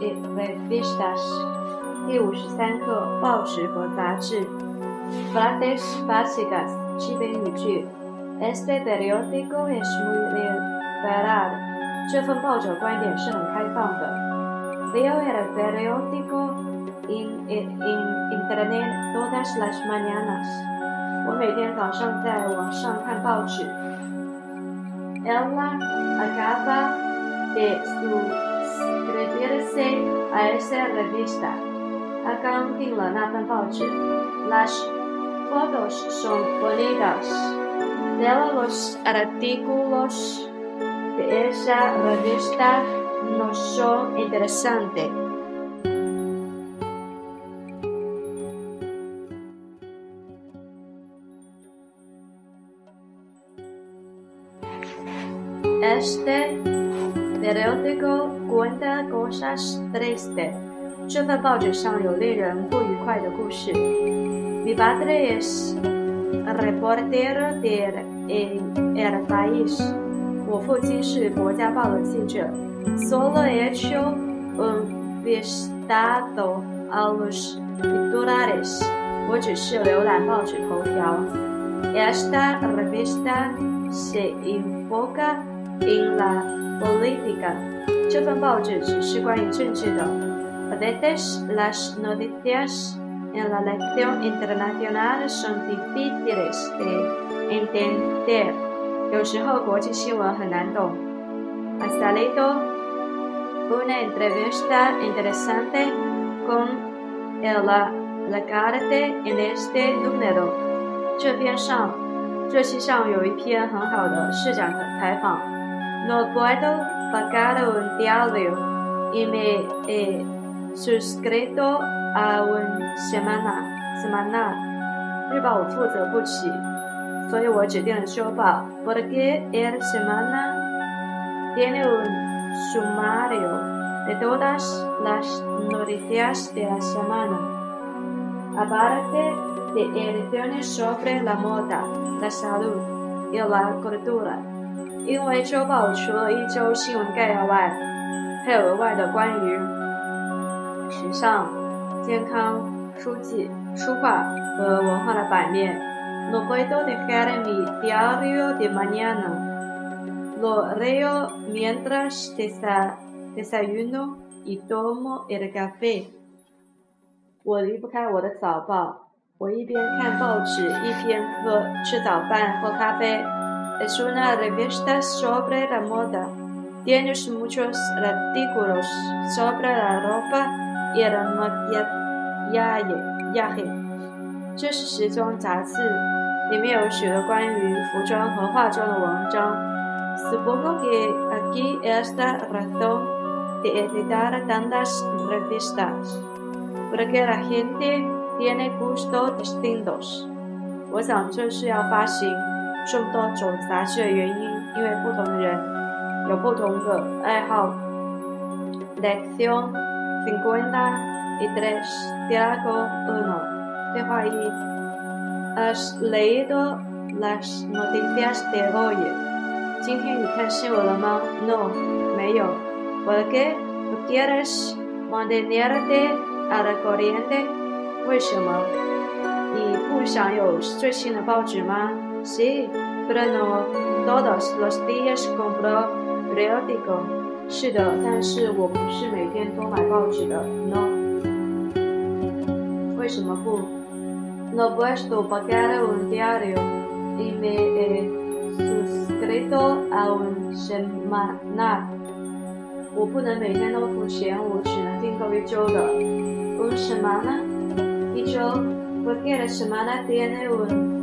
y revistas。第五十三课：报纸和杂志。Frases básicas，基本语句。Este periódico es muy liberal。这份报纸观点是很开放的。Veo el periódico en en internet todas las mañanas。我每天早上在网上看报纸。Ella acaba de refiérese a esa revista. Acá la Nathan Las fotos son bonitas. Lea los artículos de esa revista no son interesantes. Este periódico cuenta cosas tristes. 这份报纸上有令人不愉快的故事。Mi padre es reportero del El País。我父亲是国家报的记者。Solo he hecho un vistazo a los titulares。我只是浏览报纸头条。Esta revista se enfoca In la política。这份报纸只是关于政治的。A veces las noticias en la lección internacional son difíciles de entender。有时候国际新闻很难懂。Ha salido una entrevista interesante con el alcalde en este número。这篇上，这期上有一篇很好的市长采访。No puedo pagar un diario y me he suscrito a un semana semana。日报我负责不起。所以我指定了周报。Porque el semana tiene un sumario de todas las noticias de la semana, aparte de ediciones sobre la moda, la salud y la cultura。 因为周报除了一周新闻概要外，还有额外的关于时尚、健康、书籍、书画和文化的版面。No puedo dejar mi diario de mañana. Lo leo mientras desayuno y tomo el café. 我离不开我的早报，我一边看报纸，一边喝吃早饭，喝咖啡。Es una revista sobre la moda. Tiene muchos artículos sobre la ropa y el maquillaje. 这是时装杂志。里面有许多关于服装和化妆的文章。Supongo que aquí está razón de editar tantas revistas, porque la gente tiene gustos distintos。我想这是要发行 这么多种杂志的原因，因为不同的人有不同的爱好。Lección cincuenta y tres, diálogo uno，对话一。Has leído las noticias de hoy？今天你看新闻了吗？No，没有。¿Por qué no quieres mantenerte al corriente？为什么？你不想有最新的报纸吗？Sí，pero no todos los días compro periódico。是的，但是我不是每天都买报纸的。No。为什么不？No puedo pagar un diario y me he suscrito a un semanal。我不能每天都付钱，我只能订购一周的。Un semana，一周。Porque la semana tiene un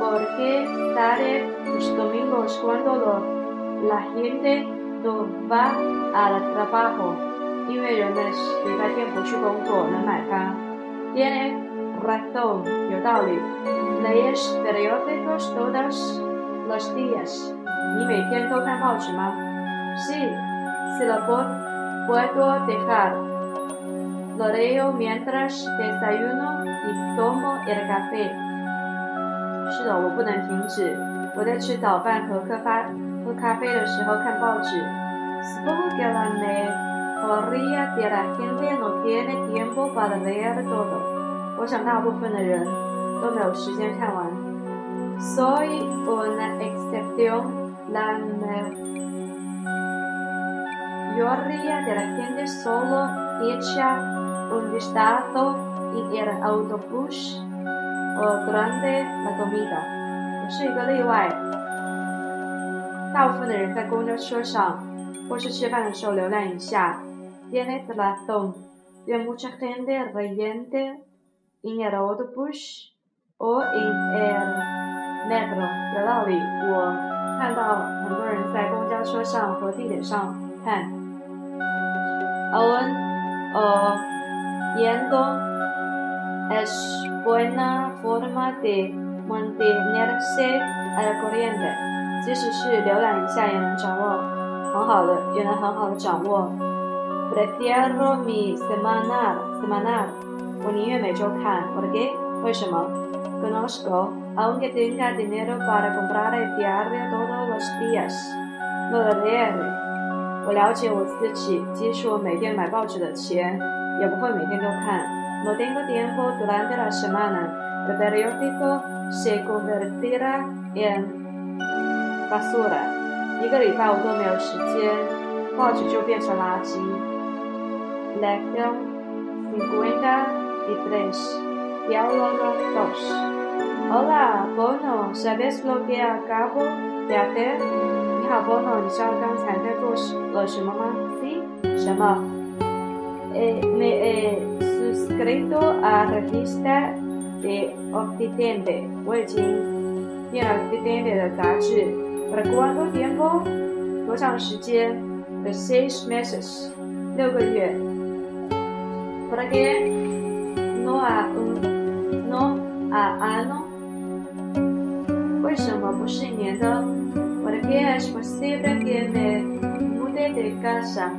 ？Porque sale los domingos cuando la gente no va al trabajo。因为人们礼拜天不去工作，能买它。Tiene razón，有道理。¿Lees periódicos todos los días？你每天都看报纸吗？Sí, si lo puedo dejar. Lo leo mientras desayuno y tomo el café。 是的，我不能停止。我在吃早饭和喝咖喝咖啡的时候看报纸。Supongo que la mayoría de la gente no tiene tiempo para leer todo。我想大部分的人都没有时间看完。Soy una excepción。La mayoría de la gente solo echa un vistazo en el autobús o durante la comida。我是一个例外。大部分的人在公交车上或是吃饭的时候浏览一下。Tienes razón. Veo mucha gente leyendo en el autobús o en el metro。有道理，我。看到很多人在公交车上和地铁上看。Aún oyendo es buena forma de mantenerse al corriente。即使是浏览一下也能掌握很好的，也能很好的掌握。Prefiero mi semana, semana.。我宁愿每周看。¿Por qué？为什么？Conozco aunque tenga dinero para comprar el diario todos los días, no lo leeré. 我了解我自己，即使我每天买报纸的钱，也不会每天都看。No tengo tiempo durante la semana. El periódico se convertirá en basura. 一个礼拜我都没有时间，报纸就变成垃圾。Lección cincuenta y tres. Diálogo dos. Hola, Bono, ¿sabes lo que acabo de hacer? 你好，Bono，你知道刚才在做了什么吗？Sí，什么？Eh, me he suscrito a la Revista de Occidente, Bien Occidente de ¿Para cuánto tiempo? De seis meses. ¿Para qué? No a un, no a ano. ¿Por qué es posible que me mude de casa?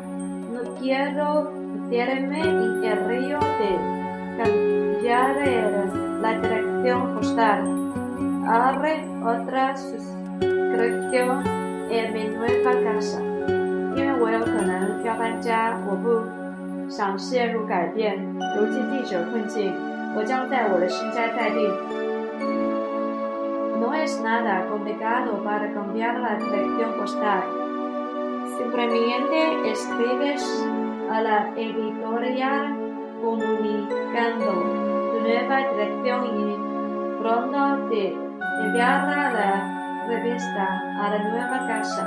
No quiero meterme en el río de cambiar la dirección postal. Haré otra suscripción en mi nueva casa. 因为我有可能要搬家，我不想陷入改变邮寄地址困境。我将在我的新家再定。No es nada complicado para cambiar la dirección postal. Simplemente escribes a la editorial comunicando tu nueva dirección y pronto te enviará la revista a la nueva casa.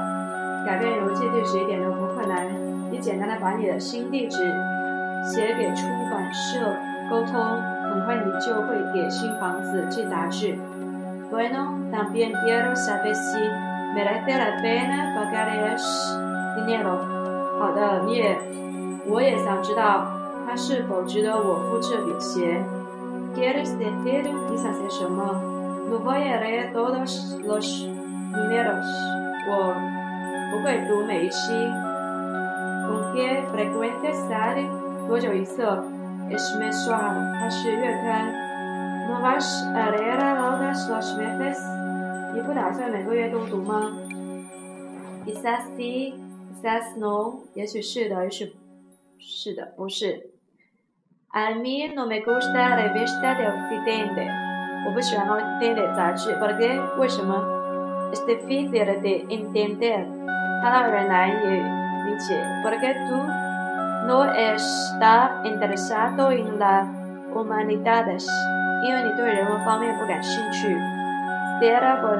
改变邮寄地址一点都不困难，你简单的把你的新地址写给出版社沟通，很快你就会给新房子寄杂志。Bueno, también quiero saber si merece la pena pagar ese dinero. 好的，你也，我也想知道它是否值得我付这笔钱。¿Quieres decir 你想些什么？No voy a leer todos los números. 我不会读每一期。¿Con qué frecuencia sale? 多久一次？Es mensual. 它是月刊。No vas a leer todas las veces？你不打算每个月都读吗？Quizás sí, quizás no。也许是的，也许是的，不是。A mí no me gusta la revista de Occidente。我不喜欢 Occidente 杂志。¿Por qué？为什么？Es difícil de entender。它让人难以理解。¿Por qué tú no estás interesado en las humanidades？因为你对人文方面不感兴趣。Será por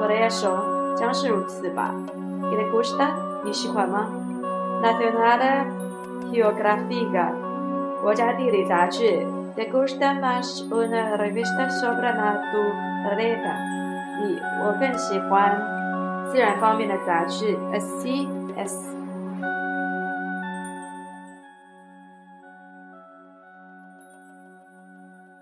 por eso，将是如此吧。¿Te gusta？你喜欢吗？Nacional Geográfica，国家地理杂志。¿Te gusta más una revista sobre naturaleza？你我更喜欢自然方面的杂志。Así es。